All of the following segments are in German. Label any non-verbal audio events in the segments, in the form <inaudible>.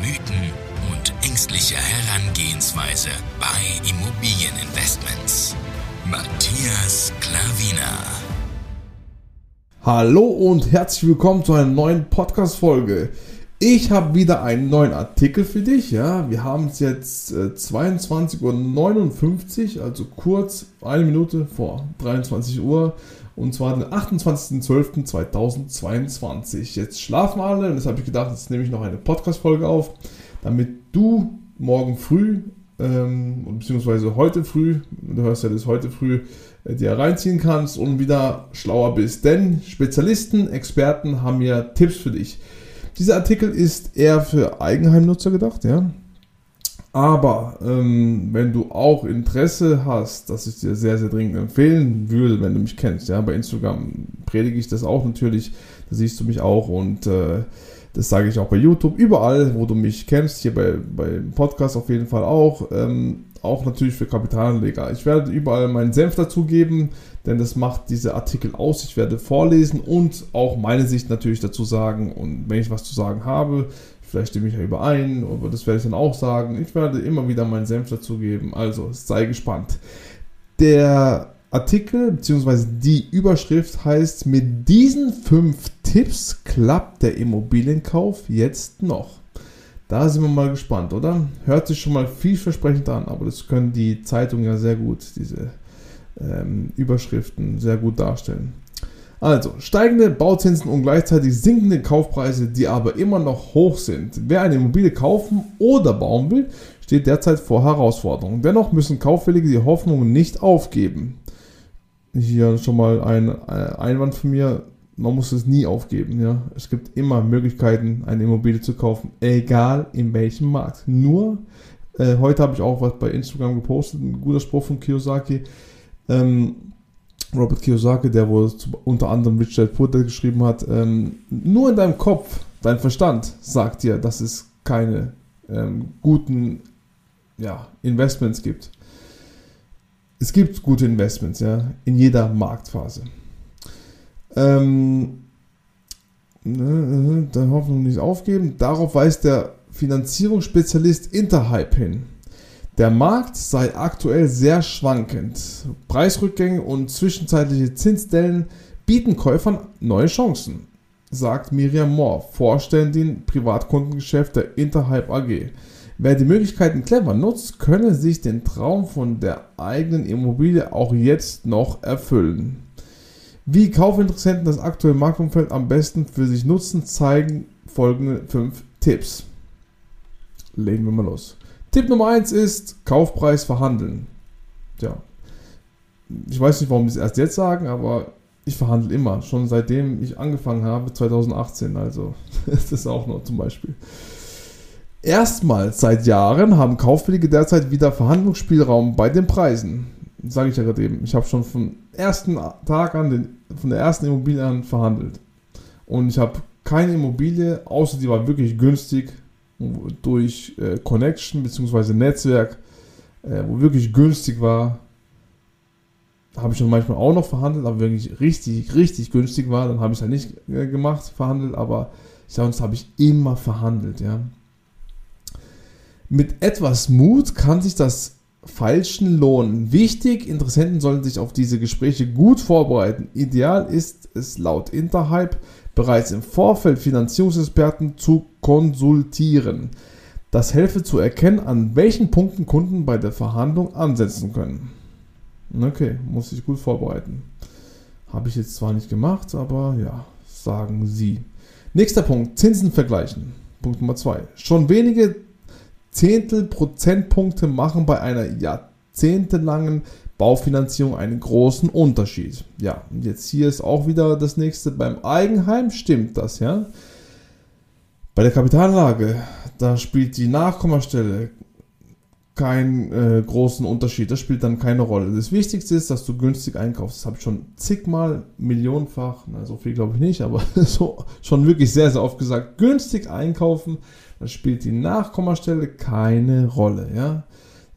Mythen und ängstliche Herangehensweise bei Immobilieninvestments. Matthias Klavina. Hallo und herzlich willkommen zu einer neuen Podcast-Folge. Ich habe wieder einen neuen Artikel für dich. Ja, wir haben es jetzt äh, 22.59 Uhr, also kurz eine Minute vor 23 Uhr. Und zwar den 28.12.2022. Jetzt schlafen alle und deshalb habe ich gedacht, jetzt nehme ich noch eine Podcast-Folge auf, damit du morgen früh, ähm, beziehungsweise heute früh, du hörst ja das heute früh, äh, dir reinziehen kannst und wieder schlauer bist. Denn Spezialisten, Experten haben ja Tipps für dich. Dieser Artikel ist eher für Eigenheimnutzer gedacht, ja. Aber ähm, wenn du auch Interesse hast, dass ich dir sehr, sehr dringend empfehlen würde, wenn du mich kennst, ja, bei Instagram predige ich das auch natürlich, da siehst du mich auch und äh, das sage ich auch bei YouTube, überall, wo du mich kennst, hier bei, bei Podcast auf jeden Fall auch, ähm, auch natürlich für Kapitalanleger. Ich werde überall meinen Senf dazugeben, denn das macht diese Artikel aus. Ich werde vorlesen und auch meine Sicht natürlich dazu sagen und wenn ich was zu sagen habe, Vielleicht stimme ich ja überein, aber das werde ich dann auch sagen. Ich werde immer wieder meinen Senf dazugeben. Also sei gespannt. Der Artikel bzw. die Überschrift heißt: Mit diesen fünf Tipps klappt der Immobilienkauf jetzt noch. Da sind wir mal gespannt, oder? Hört sich schon mal vielversprechend an, aber das können die Zeitungen ja sehr gut, diese ähm, Überschriften sehr gut darstellen. Also, steigende Bauzinsen und gleichzeitig sinkende Kaufpreise, die aber immer noch hoch sind. Wer eine Immobilie kaufen oder bauen will, steht derzeit vor Herausforderungen. Dennoch müssen Kaufwillige die Hoffnung nicht aufgeben. Hier schon mal ein äh, Einwand von mir, man muss es nie aufgeben. Ja? Es gibt immer Möglichkeiten, eine Immobilie zu kaufen, egal in welchem Markt. Nur, äh, heute habe ich auch was bei Instagram gepostet, ein guter Spruch von Kiyosaki. Ähm, Robert Kiyosaki, der wohl unter anderem Rich Dad geschrieben hat, ähm, nur in deinem Kopf, dein Verstand sagt dir, dass es keine ähm, guten ja, Investments gibt. Es gibt gute Investments, ja, in jeder Marktphase. Ähm, ne, ne, ne Hoffnung nicht aufgeben. Darauf weist der Finanzierungsspezialist Interhype hin. Der Markt sei aktuell sehr schwankend. Preisrückgänge und zwischenzeitliche Zinsdellen bieten Käufern neue Chancen, sagt Miriam Moore, Vorständin Privatkundengeschäft der Interhype AG. Wer die Möglichkeiten clever nutzt, könne sich den Traum von der eigenen Immobilie auch jetzt noch erfüllen. Wie Kaufinteressenten das aktuelle Marktumfeld am besten für sich nutzen, zeigen folgende 5 Tipps. Legen wir mal los. Tipp Nummer 1 ist Kaufpreis verhandeln. Tja, ich weiß nicht, warum die es erst jetzt sagen, aber ich verhandle immer, schon seitdem ich angefangen habe, 2018. Also, <laughs> das ist auch noch zum Beispiel. Erstmals seit Jahren haben Kaufwillige derzeit wieder Verhandlungsspielraum bei den Preisen. Sage ich ja gerade eben. Ich habe schon vom ersten Tag an, den, von der ersten Immobilie an verhandelt. Und ich habe keine Immobilie, außer die war wirklich günstig, durch äh, Connection bzw. Netzwerk, äh, wo wirklich günstig war, habe ich schon manchmal auch noch verhandelt, aber wirklich richtig, richtig günstig war, dann habe ich es halt nicht äh, gemacht, verhandelt, aber sonst habe ich immer verhandelt, ja. Mit etwas Mut kann sich das Falschen lohnen. Wichtig, Interessenten sollen sich auf diese Gespräche gut vorbereiten. Ideal ist es laut Interhype, bereits im Vorfeld Finanzierungsexperten zu konsultieren. Das helfe zu erkennen, an welchen Punkten Kunden bei der Verhandlung ansetzen können. Okay, muss ich gut vorbereiten. Habe ich jetzt zwar nicht gemacht, aber ja, sagen Sie. Nächster Punkt, Zinsen vergleichen. Punkt Nummer zwei. Schon wenige Zehntel Prozentpunkte machen bei einer jahrzehntelangen Baufinanzierung einen großen Unterschied. Ja, und jetzt hier ist auch wieder das nächste. Beim Eigenheim stimmt das, ja. Bei der Kapitalanlage, da spielt die Nachkommastelle keinen äh, großen Unterschied. Das spielt dann keine Rolle. Das Wichtigste ist, dass du günstig einkaufst. Das habe ich schon zigmal, millionenfach, na, so viel glaube ich nicht, aber <laughs> so schon wirklich sehr, sehr oft gesagt. Günstig einkaufen, das spielt die Nachkommastelle keine Rolle. Ja?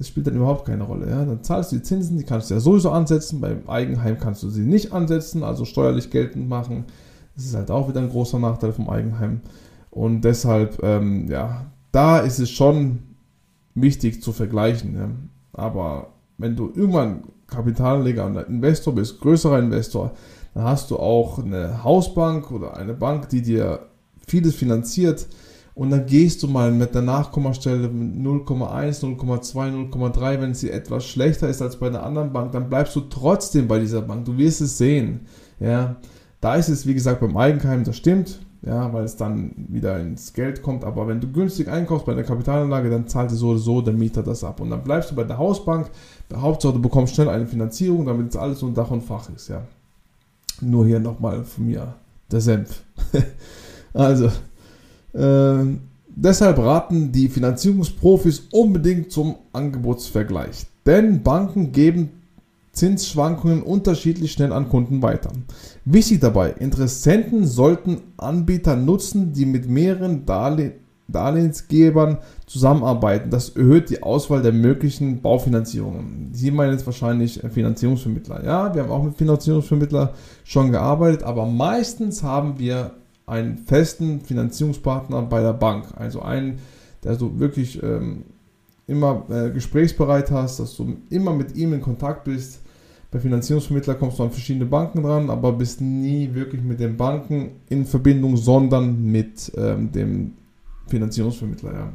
Das spielt dann überhaupt keine Rolle. Ja? Dann zahlst du die Zinsen, die kannst du ja sowieso ansetzen. Beim Eigenheim kannst du sie nicht ansetzen, also steuerlich geltend machen. Das ist halt auch wieder ein großer Nachteil vom Eigenheim. Und deshalb, ähm, ja, da ist es schon wichtig zu vergleichen. Ja. Aber wenn du irgendwann Kapitalanleger und Investor bist, größerer Investor, dann hast du auch eine Hausbank oder eine Bank, die dir vieles finanziert und dann gehst du mal mit der Nachkommastelle 0,1, 0,2, 0,3, wenn sie etwas schlechter ist als bei einer anderen Bank, dann bleibst du trotzdem bei dieser Bank. Du wirst es sehen. Ja, da ist es wie gesagt beim Eigenheim, das stimmt ja, weil es dann wieder ins Geld kommt. Aber wenn du günstig einkaufst bei der Kapitalanlage, dann zahlt so oder so der Mieter das ab. Und dann bleibst du bei der Hausbank. Hauptsache, du bekommst schnell eine Finanzierung, damit es alles unter Dach und Fach ist, ja. Nur hier nochmal von mir der Senf. <laughs> also, äh, deshalb raten die Finanzierungsprofis unbedingt zum Angebotsvergleich. Denn Banken geben Zinsschwankungen unterschiedlich schnell an Kunden weiter. Wichtig dabei, Interessenten sollten Anbieter nutzen, die mit mehreren Darle Darlehensgebern zusammenarbeiten. Das erhöht die Auswahl der möglichen Baufinanzierungen. Sie meinen jetzt wahrscheinlich Finanzierungsvermittler. Ja, wir haben auch mit Finanzierungsvermittler schon gearbeitet, aber meistens haben wir einen festen Finanzierungspartner bei der Bank. Also einen, der so wirklich ähm, immer äh, gesprächsbereit hast, dass du immer mit ihm in Kontakt bist. Bei Finanzierungsvermittler kommst du an verschiedene Banken dran, aber bist nie wirklich mit den Banken in Verbindung, sondern mit ähm, dem Finanzierungsvermittler. Ja.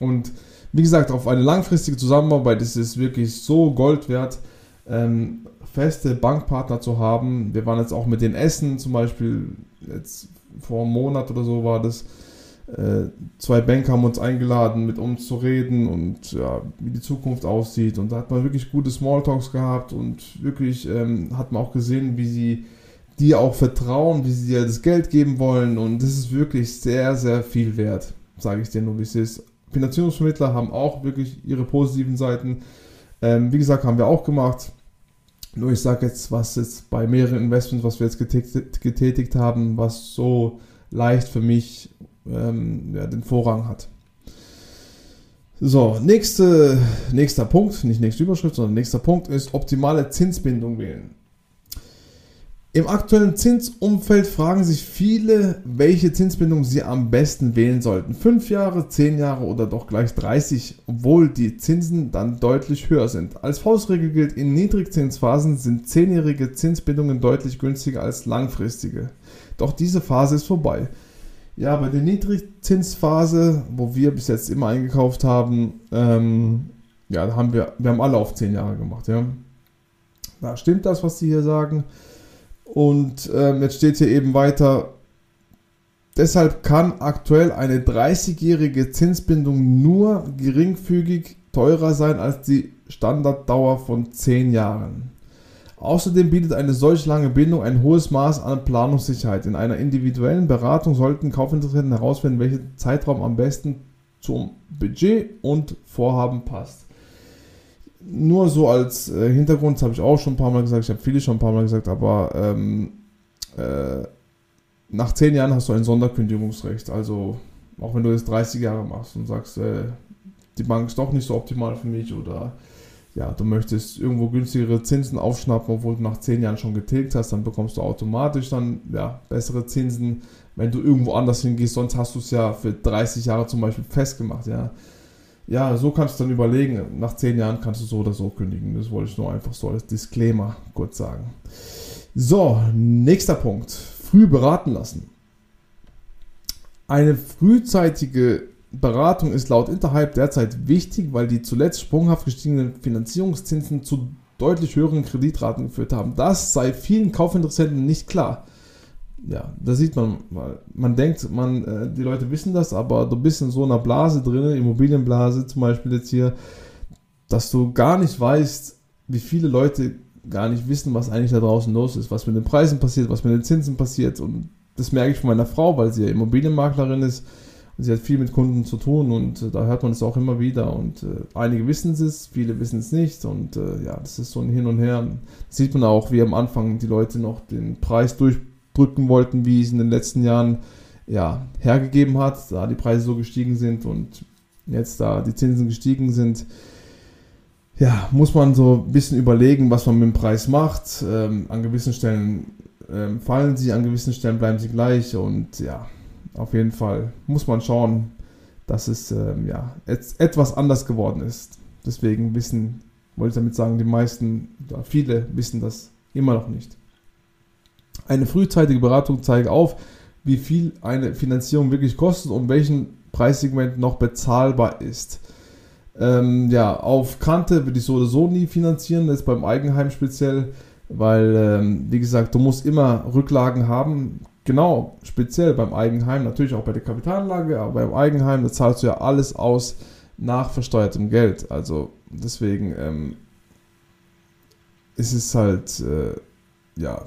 Und wie gesagt, auf eine langfristige Zusammenarbeit ist es wirklich so Gold wert, ähm, feste Bankpartner zu haben. Wir waren jetzt auch mit den Essen zum Beispiel, jetzt vor einem Monat oder so war das äh, zwei Banker haben uns eingeladen, mit uns zu reden und ja, wie die Zukunft aussieht. Und da hat man wirklich gute Smalltalks gehabt und wirklich ähm, hat man auch gesehen, wie sie dir auch vertrauen, wie sie dir das Geld geben wollen. Und das ist wirklich sehr, sehr viel wert, sage ich dir nur, wie es ist. Finanzierungsvermittler haben auch wirklich ihre positiven Seiten. Ähm, wie gesagt, haben wir auch gemacht. Nur ich sage jetzt, was jetzt bei mehreren Investments, was wir jetzt getätigt, getätigt haben, was so leicht für mich ähm, ja, den Vorrang hat. So, nächste, nächster Punkt, nicht nächste Überschrift, sondern nächster Punkt ist optimale Zinsbindung wählen. Im aktuellen Zinsumfeld fragen sich viele, welche Zinsbindung sie am besten wählen sollten. 5 Jahre, 10 Jahre oder doch gleich 30, obwohl die Zinsen dann deutlich höher sind. Als Faustregel gilt, in Niedrigzinsphasen sind 10-jährige Zinsbindungen deutlich günstiger als langfristige. Doch diese Phase ist vorbei. Ja, bei der Niedrigzinsphase, wo wir bis jetzt immer eingekauft haben, ähm, ja, da haben wir, wir haben alle auf 10 Jahre gemacht, ja. Da stimmt das, was sie hier sagen. Und ähm, jetzt steht hier eben weiter, deshalb kann aktuell eine 30-jährige Zinsbindung nur geringfügig teurer sein als die Standarddauer von 10 Jahren. Außerdem bietet eine solch lange Bindung ein hohes Maß an Planungssicherheit. In einer individuellen Beratung sollten Kaufinteressenten herausfinden, welcher Zeitraum am besten zum Budget und Vorhaben passt. Nur so als äh, Hintergrund, das habe ich auch schon ein paar Mal gesagt, ich habe viele schon ein paar Mal gesagt, aber ähm, äh, nach 10 Jahren hast du ein Sonderkündigungsrecht. Also auch wenn du jetzt 30 Jahre machst und sagst, äh, die Bank ist doch nicht so optimal für mich oder ja, du möchtest irgendwo günstigere Zinsen aufschnappen, obwohl du nach 10 Jahren schon getilgt hast, dann bekommst du automatisch dann ja, bessere Zinsen, wenn du irgendwo anders hingehst, sonst hast du es ja für 30 Jahre zum Beispiel festgemacht, ja. Ja, so kannst du dann überlegen, nach 10 Jahren kannst du so oder so kündigen. Das wollte ich nur einfach so als Disclaimer kurz sagen. So, nächster Punkt. Früh beraten lassen. Eine frühzeitige Beratung ist laut Interhype derzeit wichtig, weil die zuletzt sprunghaft gestiegenen Finanzierungszinsen zu deutlich höheren Kreditraten geführt haben. Das sei vielen Kaufinteressenten nicht klar. Ja, da sieht man, man denkt, man, äh, die Leute wissen das, aber du bist in so einer Blase drin, Immobilienblase zum Beispiel jetzt hier, dass du gar nicht weißt, wie viele Leute gar nicht wissen, was eigentlich da draußen los ist, was mit den Preisen passiert, was mit den Zinsen passiert. Und das merke ich von meiner Frau, weil sie ja Immobilienmaklerin ist Sie hat viel mit Kunden zu tun und äh, da hört man es auch immer wieder. Und äh, einige wissen es, viele wissen es nicht. Und äh, ja, das ist so ein Hin und Her. Das sieht man auch, wie am Anfang die Leute noch den Preis durchdrücken wollten, wie es in den letzten Jahren ja, hergegeben hat, da die Preise so gestiegen sind und jetzt da die Zinsen gestiegen sind ja, muss man so ein bisschen überlegen, was man mit dem Preis macht. Ähm, an gewissen Stellen ähm, fallen sie, an gewissen Stellen bleiben sie gleich und ja, auf jeden Fall muss man schauen, dass es ähm, ja, et etwas anders geworden ist. Deswegen wissen, wollte ich damit sagen, die meisten oder viele wissen das immer noch nicht. Eine frühzeitige Beratung zeigt auf, wie viel eine Finanzierung wirklich kostet und welchen Preissegment noch bezahlbar ist. Ähm, ja, auf Kante würde ich so oder so nie finanzieren, das ist beim Eigenheim speziell, weil, ähm, wie gesagt, du musst immer Rücklagen haben. Genau, speziell beim Eigenheim, natürlich auch bei der Kapitalanlage, aber beim Eigenheim, da zahlst du ja alles aus nach versteuertem Geld. Also deswegen ähm, ist es halt, äh, ja,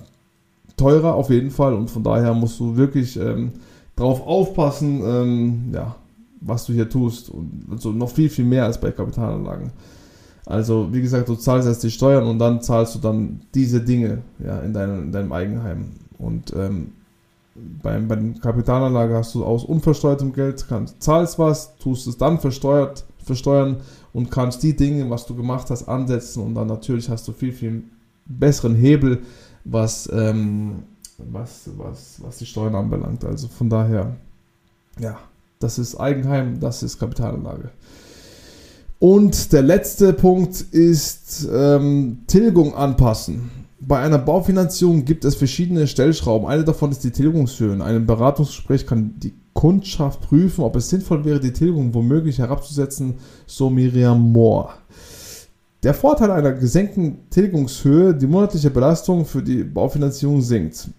teurer auf jeden Fall und von daher musst du wirklich ähm, drauf aufpassen, ähm, ja, was du hier tust. Und also noch viel, viel mehr als bei Kapitalanlagen. Also, wie gesagt, du zahlst erst die Steuern und dann zahlst du dann diese Dinge ja, in, deinem, in deinem Eigenheim. Und ähm, bei, der Kapitalanlage hast du aus unversteuertem Geld, kannst, zahlst was, tust es dann versteuert, versteuern und kannst die Dinge, was du gemacht hast, ansetzen und dann natürlich hast du viel, viel besseren Hebel, was, ähm, was, was, was die Steuern anbelangt. Also von daher, ja, das ist Eigenheim, das ist Kapitalanlage. Und der letzte Punkt ist ähm, Tilgung anpassen. Bei einer Baufinanzierung gibt es verschiedene Stellschrauben. Eine davon ist die Tilgungshöhe. In einem Beratungsgespräch kann die Kundschaft prüfen, ob es sinnvoll wäre, die Tilgung womöglich herabzusetzen, so Miriam Moore. Der Vorteil einer gesenkten Tilgungshöhe, die monatliche Belastung für die Baufinanzierung sinkt.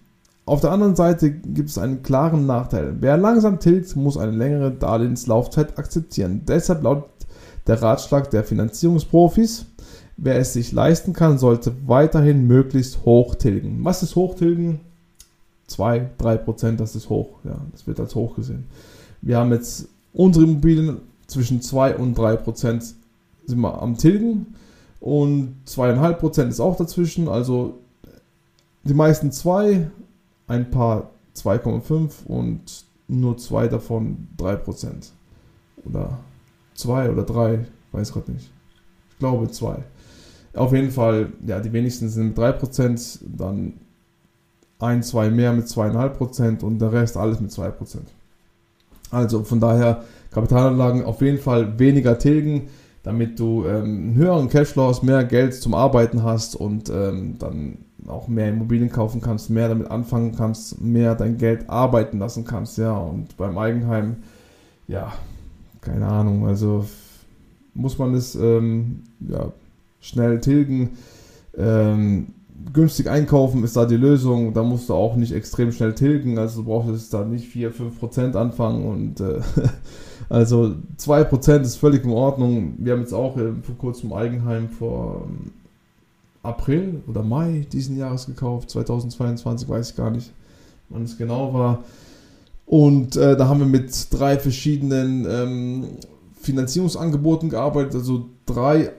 Auf der anderen Seite gibt es einen klaren Nachteil. Wer langsam tilgt, muss eine längere Darlehenslaufzeit akzeptieren. Deshalb lautet der Ratschlag der Finanzierungsprofis, wer es sich leisten kann, sollte weiterhin möglichst hoch tilgen. Was ist hochtilgen? 2, 3% das ist hoch. Ja, das wird als hoch gesehen. Wir haben jetzt unsere Immobilien zwischen 2 und 3 sind wir am Tilgen und 2,5% ist auch dazwischen. Also die meisten 2, ein paar 2,5 und nur zwei davon 3%. Oder zwei oder drei, weiß gerade nicht. Ich glaube zwei. Auf jeden Fall, ja, die wenigsten sind mit 3%, dann ein, zwei mehr mit 2,5% und der Rest alles mit 2%. Also von daher Kapitalanlagen auf jeden Fall weniger tilgen, damit du ähm, einen höheren Cashflow hast, mehr Geld zum Arbeiten hast und ähm, dann auch mehr Immobilien kaufen kannst, mehr damit anfangen kannst, mehr dein Geld arbeiten lassen kannst, ja. Und beim Eigenheim, ja, keine Ahnung, also muss man es ähm, ja, schnell tilgen. Ähm, günstig einkaufen ist da die Lösung. Da musst du auch nicht extrem schnell tilgen. Also du brauchst jetzt da nicht 4-5% anfangen. Und äh, <laughs> also 2% ist völlig in Ordnung. Wir haben jetzt auch äh, vor kurzem Eigenheim vor ähm, April oder Mai diesen Jahres gekauft, 2022, weiß ich gar nicht, wann es genau war. Und äh, da haben wir mit drei verschiedenen ähm, Finanzierungsangeboten gearbeitet, also drei, äh,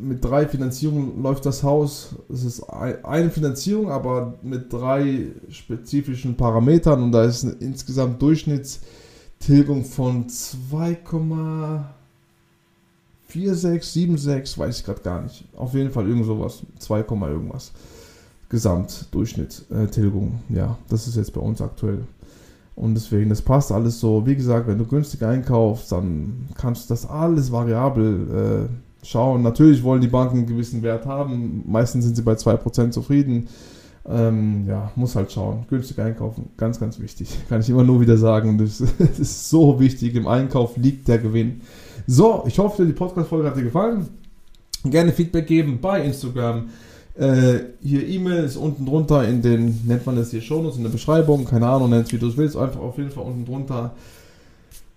mit drei Finanzierungen läuft das Haus. Es ist eine Finanzierung, aber mit drei spezifischen Parametern und da ist eine insgesamt Durchschnittstilgung von 2, 4, 6, 7, 6, weiß ich gerade gar nicht. Auf jeden Fall irgend sowas. 2, irgendwas. Gesamtdurchschnitt, äh, Tilgung. Ja, das ist jetzt bei uns aktuell. Und deswegen, das passt alles so. Wie gesagt, wenn du günstig einkaufst, dann kannst du das alles variabel äh, schauen. Natürlich wollen die Banken einen gewissen Wert haben. Meistens sind sie bei 2% zufrieden. Ähm, ja, muss halt schauen. Günstig einkaufen, ganz, ganz wichtig. <laughs> Kann ich immer nur wieder sagen. Das, <laughs> ist so wichtig. Im Einkauf liegt der Gewinn. So, ich hoffe, die Podcast-Folge hat dir gefallen. Gerne Feedback geben bei Instagram. Äh, hier E-Mail ist unten drunter in den, nennt man das hier Shownotes in der Beschreibung, keine Ahnung, nennt es wie du es willst, einfach auf jeden Fall unten drunter.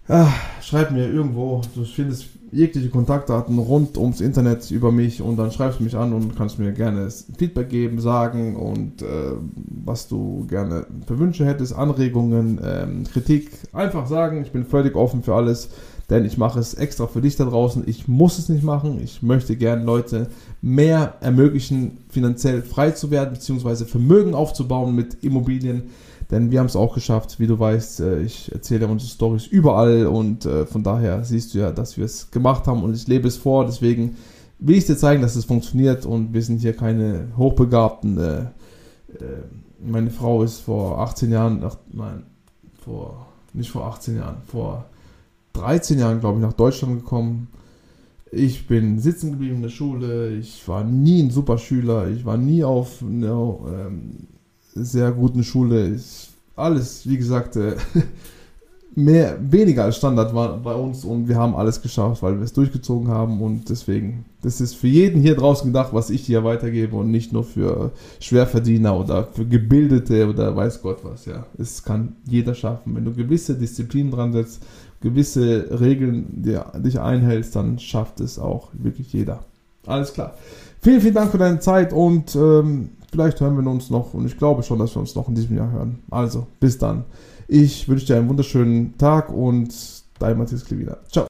Ach, schreib mir irgendwo, du findest jegliche Kontaktdaten rund ums Internet über mich und dann schreibst du mich an und kannst mir gerne Feedback geben, sagen und äh, was du gerne für Wünsche hättest, Anregungen, ähm, Kritik. Einfach sagen, ich bin völlig offen für alles, denn ich mache es extra für dich da draußen. Ich muss es nicht machen. Ich möchte gerne Leute mehr ermöglichen, finanziell frei zu werden, beziehungsweise Vermögen aufzubauen mit Immobilien denn wir haben es auch geschafft, wie du weißt. Äh, ich erzähle unsere Stories überall und äh, von daher siehst du ja, dass wir es gemacht haben und ich lebe es vor. Deswegen will ich dir zeigen, dass es funktioniert und wir sind hier keine Hochbegabten. Äh, meine Frau ist vor 18 Jahren, ach, nein, vor, nicht vor 18 Jahren, vor 13 Jahren, glaube ich, nach Deutschland gekommen. Ich bin sitzen geblieben in der Schule. Ich war nie ein Superschüler. Ich war nie auf no, ähm, sehr guten Schule. Ich, alles, wie gesagt, äh, <laughs> mehr, weniger als Standard war bei uns und wir haben alles geschafft, weil wir es durchgezogen haben und deswegen, das ist für jeden hier draußen gedacht, was ich hier weitergebe und nicht nur für Schwerverdiener oder für Gebildete oder weiß Gott was, ja. Es kann jeder schaffen. Wenn du gewisse Disziplinen dran setzt, gewisse Regeln die, dich einhältst, dann schafft es auch wirklich jeder. Alles klar. Vielen, vielen Dank für deine Zeit und ähm, Vielleicht hören wir uns noch und ich glaube schon, dass wir uns noch in diesem Jahr hören. Also, bis dann. Ich wünsche dir einen wunderschönen Tag und dein Matthias Klevina. Ciao.